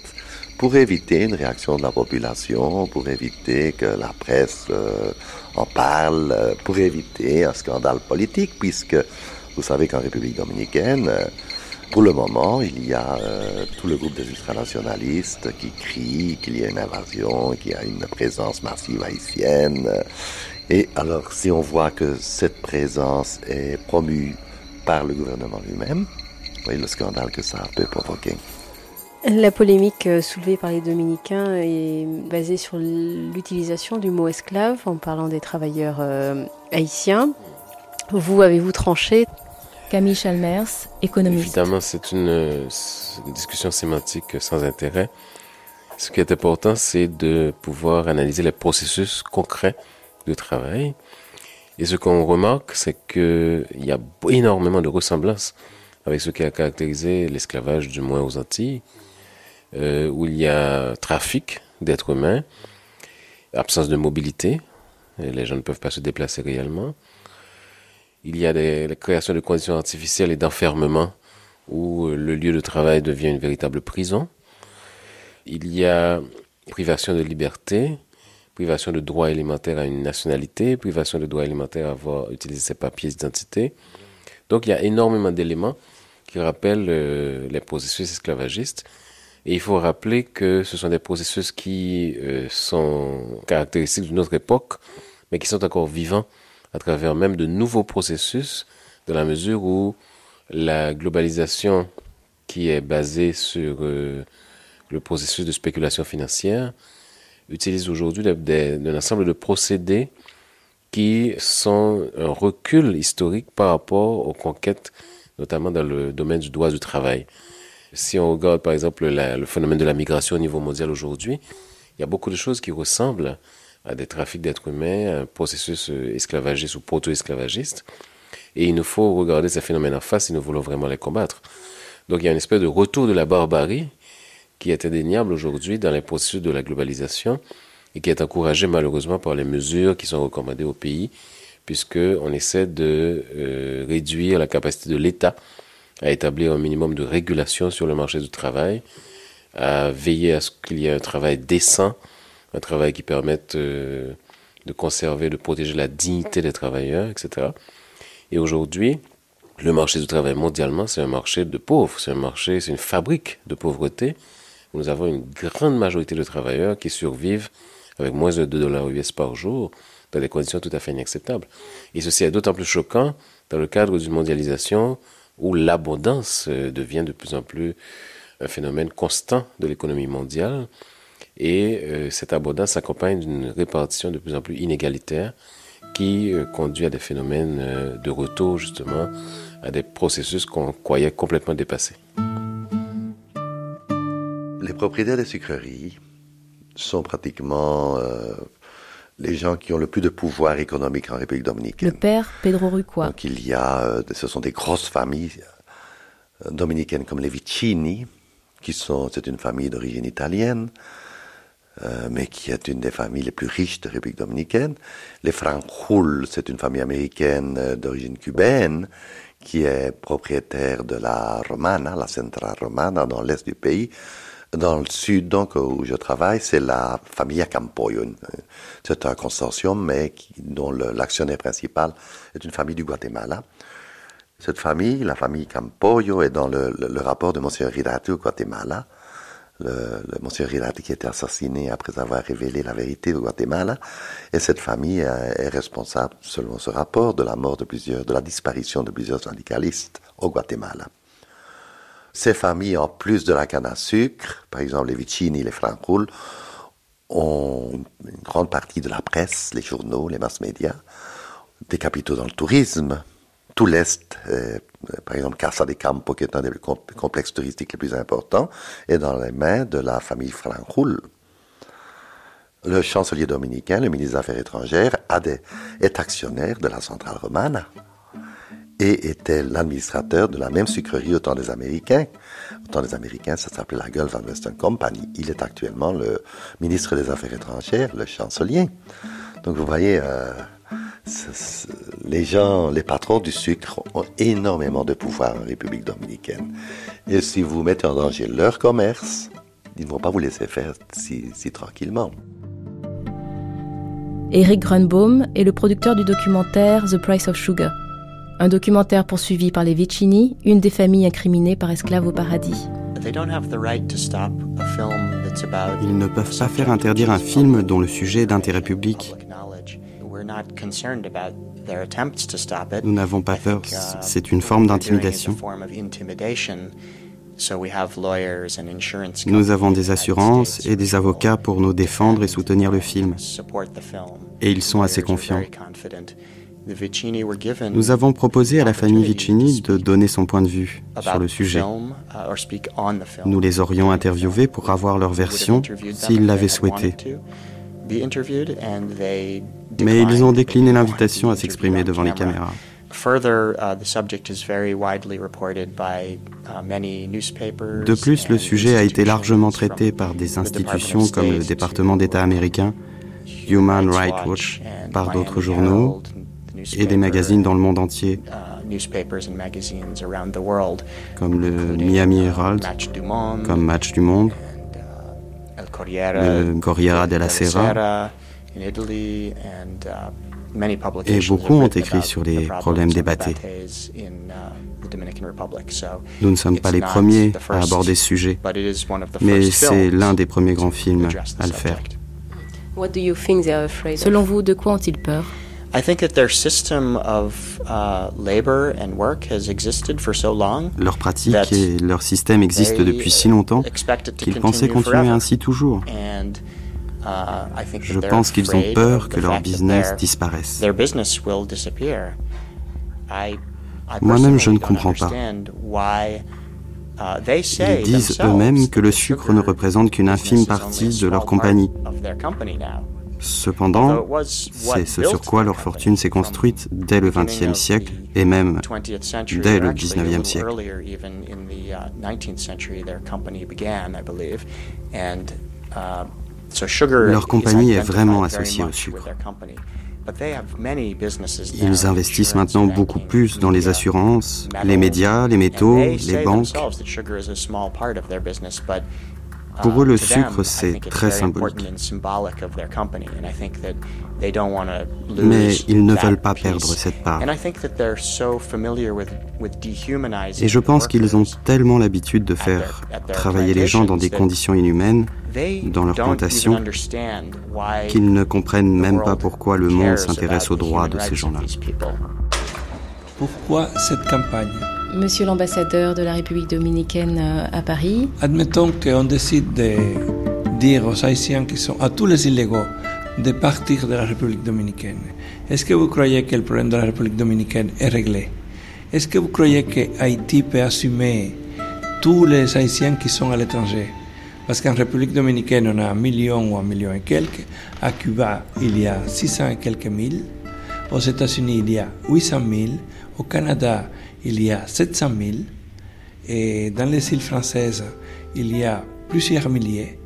pour éviter une réaction de la population, pour éviter que la presse euh, en parle, euh, pour éviter un scandale politique, puisque vous savez qu'en République dominicaine, euh, pour le moment, il y a tout le groupe des ultranationalistes qui crient qu'il y a une invasion, qu'il y a une présence massive haïtienne. Et alors, si on voit que cette présence est promue par le gouvernement lui-même, vous voyez le scandale que ça peut provoquer. La polémique euh, soulevée par les dominicains est basée sur l'utilisation du mot esclave en parlant des travailleurs euh, haïtiens. Vous avez-vous tranché? Camille Chalmers, économiste. Évidemment, c'est une, discussion sémantique sans intérêt. Ce qui est important, c'est de pouvoir analyser les processus concrets de travail. Et ce qu'on remarque, c'est qu'il y a énormément de ressemblances avec ce qui a caractérisé l'esclavage, du moins aux Antilles. Euh, où il y a trafic d'êtres humains, absence de mobilité, les gens ne peuvent pas se déplacer réellement. Il y a la création de conditions artificielles et d'enfermement où le lieu de travail devient une véritable prison. Il y a privation de liberté, privation de droit élémentaire à une nationalité, privation de droit élémentaire à avoir utilisé ses papiers d'identité. Donc il y a énormément d'éléments qui rappellent euh, les processus esclavagistes. Et il faut rappeler que ce sont des processus qui euh, sont caractéristiques d'une autre époque, mais qui sont encore vivants à travers même de nouveaux processus, dans la mesure où la globalisation qui est basée sur euh, le processus de spéculation financière utilise aujourd'hui un ensemble de procédés qui sont un recul historique par rapport aux conquêtes, notamment dans le domaine du droit du travail. Si on regarde par exemple le phénomène de la migration au niveau mondial aujourd'hui, il y a beaucoup de choses qui ressemblent à des trafics d'êtres humains, à un processus euh, esclavagiste ou proto-esclavagiste. Et il nous faut regarder ces phénomènes en face si nous voulons vraiment les combattre. Donc il y a une espèce de retour de la barbarie qui est indéniable aujourd'hui dans les processus de la globalisation et qui est encouragé malheureusement par les mesures qui sont recommandées au pays, puisqu'on essaie de euh, réduire la capacité de l'État à établir un minimum de régulation sur le marché du travail, à veiller à ce qu'il y ait un travail décent, un travail qui permette euh, de conserver, de protéger la dignité des travailleurs, etc. Et aujourd'hui, le marché du travail mondialement, c'est un marché de pauvres, c'est un marché, c'est une fabrique de pauvreté. Nous avons une grande majorité de travailleurs qui survivent avec moins de 2 dollars US par jour dans des conditions tout à fait inacceptables. Et ceci est d'autant plus choquant dans le cadre d'une mondialisation où l'abondance euh, devient de plus en plus un phénomène constant de l'économie mondiale et euh, cette abondance s'accompagne d'une répartition de plus en plus inégalitaire qui euh, conduit à des phénomènes de retour justement à des processus qu'on croyait complètement dépassés. Les propriétaires des sucreries sont pratiquement les gens qui ont le plus de pouvoir économique en République dominicaine. Le père Pedro Rucua. Donc il y a, ce sont des grosses familles dominicaines comme les Vicini, qui sont, c'est une famille d'origine italienne, euh, mais qui est une des familles les plus riches de République dominicaine. Les Franjul, c'est une famille américaine euh, d'origine cubaine, qui est propriétaire de la Romana, la Centra Romana, dans l'est du pays. Dans le sud, donc, où je travaille, c'est la famille Campoyo. C'est un consortium, mais dont l'actionnaire principal est une famille du Guatemala. Cette famille, la famille Campoyo, est dans le, rapport de M. Rirati au Guatemala. Le, le M. Rirati qui a été assassiné après avoir révélé la vérité au Guatemala. Et cette famille est responsable, selon ce rapport, de la mort de plusieurs, de la disparition de plusieurs syndicalistes au Guatemala. Ces familles, en plus de la canne à sucre, par exemple les Vicini, les Francoul, ont une grande partie de la presse, les journaux, les mass médias, des capitaux dans le tourisme, tout l'Est, euh, par exemple Casa de Campo, qui est un des complexes touristiques les plus importants, est dans les mains de la famille Franjul. Le chancelier dominicain, le ministre des Affaires étrangères, est actionnaire de la centrale romane et était l'administrateur de la même sucrerie au temps des Américains. Au temps des Américains, ça s'appelait la Gulf and Western Company. Il est actuellement le ministre des Affaires étrangères, le chancelier. Donc vous voyez, euh, les gens, les patrons du sucre ont énormément de pouvoir en République dominicaine. Et si vous mettez en danger leur commerce, ils ne vont pas vous laisser faire si, si tranquillement. Eric Grunbaum est le producteur du documentaire The Price of Sugar, un documentaire poursuivi par les Vicini, une des familles incriminées par esclaves au paradis. Ils ne peuvent pas faire interdire un film dont le sujet est d'intérêt public. Nous n'avons pas peur, uh, c'est une forme d'intimidation. Nous avons des assurances et des avocats pour nous défendre et soutenir le film. Et ils sont assez confiants. Nous avons proposé à la famille Vicini de donner son point de vue sur le sujet. uh, Nous les aurions interviewés pour avoir leur version s'ils l'avaient souhaité. Mais ils ont décliné l'invitation à s'exprimer devant les caméras. De plus, le sujet a été largement traité par des institutions comme le département d'État américain, Human Rights Watch, par d'autres journaux et des magazines dans le monde entier, comme le Miami Herald, comme Match du Monde, le Corriere della Sera, et beaucoup ont écrit sur les problèmes débattés. Nous ne sommes pas les premiers à aborder ce sujet, mais c'est l'un des premiers grands films à le faire. Selon vous, de quoi ont-ils peur? Leur pratique et leur système existent depuis si longtemps qu'ils pensaient continuer ainsi toujours. Je pense qu'ils ont peur que leur business disparaisse. Moi-même, je ne comprends pas. Ils disent eux-mêmes que le sucre ne représente qu'une infime partie de leur compagnie. Cependant, c'est ce sur quoi leur fortune s'est construite dès le XXe siècle et même dès le XIXe siècle. Leur compagnie est vraiment associée au sucre. Ils investissent maintenant beaucoup plus dans les assurances, les médias, les métaux, les banques. Pour eux, le sucre, c'est très symbolique. Mais ils ne veulent pas perdre cette part. Et je pense qu'ils ont tellement l'habitude de faire travailler les gens dans des conditions inhumaines, dans leur plantation, qu'ils ne comprennent même pas pourquoi le monde s'intéresse aux droits de ces gens-là. Pourquoi cette campagne? Monsieur l'ambassadeur de la République dominicaine euh, à Paris. Admettons qu'on décide de dire aux Haïtiens qui sont à tous les illégaux de partir de la République dominicaine. Est-ce que vous croyez que le problème de la République dominicaine est réglé? Est-ce que vous croyez que Haïti peut assumer tous les Haïtiens qui sont à l'étranger? Parce qu'en République dominicaine, on a un million ou un million et quelques. À Cuba, il y a 600 et quelques mille. Aux États-Unis, il y a 800 000. Au Canada, il y a 700 000 et dans les îles françaises, il y a plusieurs milliers.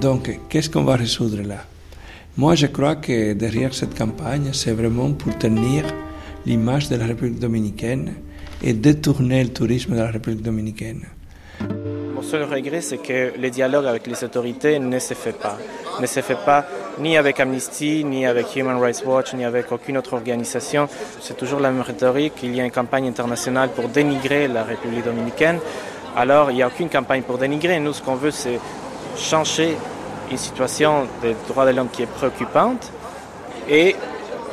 Donc, qu'est-ce qu'on va résoudre là? Moi, je crois que derrière cette campagne, c'est vraiment pour tenir l'image de la République dominicaine et détourner le tourisme de la République dominicaine. Mon seul regret, c'est que le dialogue avec les autorités ne se fait pas. Ne se fait pas ni avec Amnesty, ni avec Human Rights Watch, ni avec aucune autre organisation. C'est toujours la même rhétorique. Il y a une campagne internationale pour dénigrer la République dominicaine. Alors, il n'y a aucune campagne pour dénigrer. Nous, ce qu'on veut, c'est changer une situation des droits de l'homme qui est préoccupante et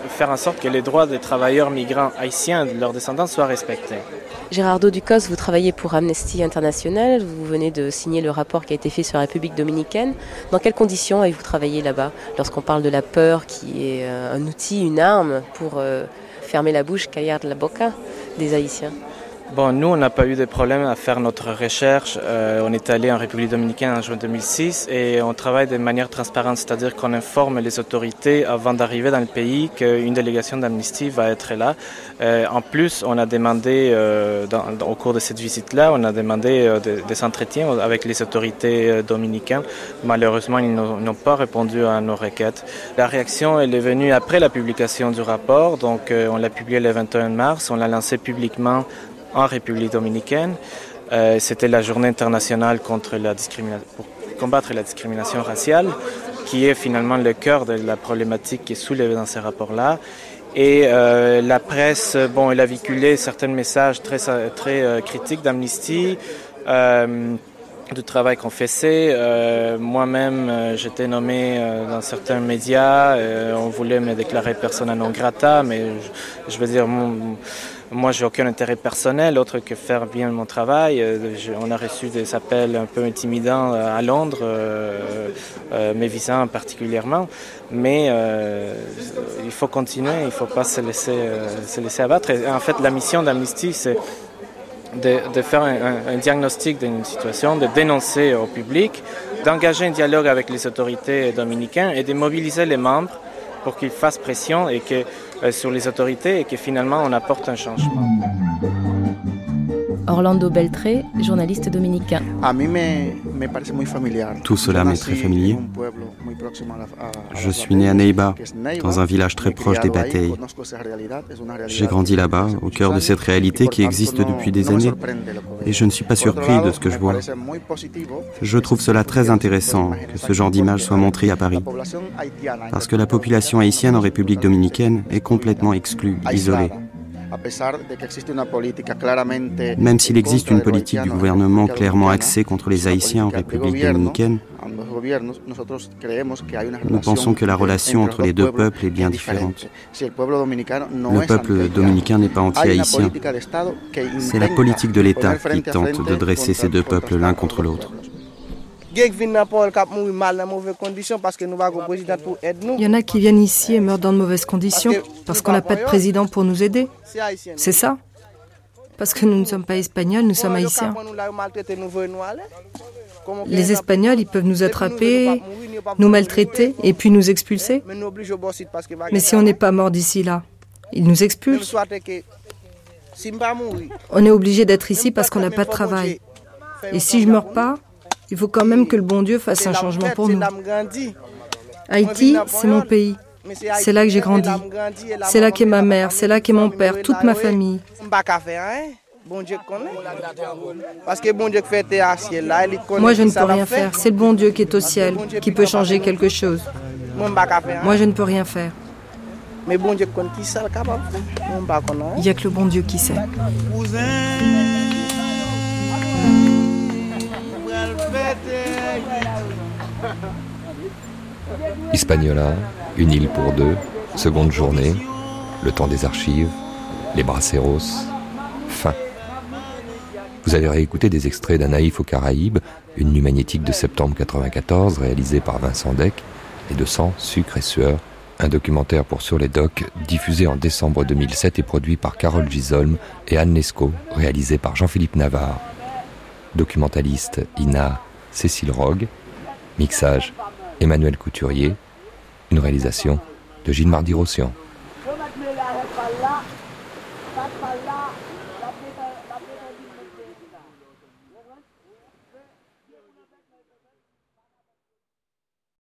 faire en sorte que les droits des travailleurs migrants haïtiens et de leurs descendants soient respectés. Gérardo Ducos, vous travaillez pour Amnesty International, vous venez de signer le rapport qui a été fait sur la République dominicaine. Dans quelles conditions avez-vous travaillé là-bas lorsqu'on parle de la peur qui est euh, un outil, une arme pour euh, fermer la bouche, caillar de la boca des Haïtiens? Bon, nous, on n'a pas eu de problème à faire notre recherche. Euh, on est allé en République dominicaine en juin 2006 et on travaille de manière transparente, c'est-à-dire qu'on informe les autorités avant d'arriver dans le pays qu'une délégation d'Amnesty va être là. Euh, en plus, on a demandé, euh, au cours de cette visite-là, on a demandé des, entretiens avec les autorités dominicaines. Malheureusement, ils n'ont pas répondu à nos requêtes. La réaction, elle est venue après la publication du rapport, donc on l'a publié le 21 mars, on l'a lancé publiquement en République dominicaine. Euh, C'était la journée internationale contre la pour combattre la discrimination raciale, qui est finalement le cœur de la problématique qui est soulevée dans ces rapports-là. Et euh, la presse, bon, elle a véhiculé certains messages très, très euh, critiques d'Amnesty, du travail qu'on faisait. Moi-même, j'étais nommé dans certains médias. On voulait me déclarer persona non grata, mais je, je veux dire, mon, moi, j'ai aucun intérêt personnel autre que faire bien mon travail. Je, on a reçu des appels un peu intimidants à Londres, euh, euh, mes visant particulièrement. Mais euh, il faut continuer, il ne faut pas se laisser, euh, se laisser abattre. En fait, la mission d'Amnesty, c'est de, faire un, un, diagnostic d'une situation, de dénoncer au public, d'engager un dialogue avec les autorités dominicaines et de mobiliser les membres pour qu'ils fassent pression et que, euh, sur les autorités et que finalement on apporte un changement. Orlando Beltré, journaliste dominicain. Tout cela m'est très familier. Je suis né à Neiba, dans un village très proche des batailles. J'ai grandi là-bas, au cœur de cette réalité qui existe depuis des années, et je ne suis pas surpris de ce que je vois. Je trouve cela très intéressant que ce genre d'image soit montré à Paris, parce que la population haïtienne en République dominicaine est complètement exclue, isolée. Même s'il existe une politique du gouvernement clairement axée contre les Haïtiens en République dominicaine, nous pensons que la relation entre les deux peuples est bien différente. Le peuple dominicain n'est pas anti-haïtien. C'est la politique de l'État qui tente de dresser ces deux peuples l'un contre l'autre. Il y en a qui viennent ici et meurent dans de mauvaises conditions parce qu'on n'a pas de président pour nous aider. C'est ça. Parce que nous ne sommes pas espagnols, nous sommes haïtiens. Les Espagnols, ils peuvent nous attraper, nous maltraiter et puis nous expulser. Mais si on n'est pas mort d'ici là, ils nous expulsent. On est obligé d'être ici parce qu'on n'a pas de travail. Et si je meurs pas, il faut quand même que le bon Dieu fasse un changement pour nous. Haïti, c'est mon pays. C'est là que j'ai grandi. C'est là qu'est ma mère, c'est là qu'est mon père, toute ma famille. Moi, je ne peux rien faire. C'est le bon Dieu qui est au ciel, qui peut changer quelque chose. Moi, je ne peux rien faire. Il n'y a que le bon Dieu qui sait. Hispaniola, une île pour deux, seconde journée, le temps des archives, les braceros, fin. Vous avez réécouté des extraits d'un Naïf aux Caraïbes, une nuit magnétique de septembre 94 réalisée par Vincent Deck, et de sang, sucre et sueur, un documentaire pour Sur les Docks, diffusé en décembre 2007 et produit par Carole Gisolm et Anne Lescaut, réalisé par Jean-Philippe Navarre. Documentaliste Ina Cécile Rogue, mixage Emmanuel Couturier, une réalisation de Gilles Mardi-Rossian.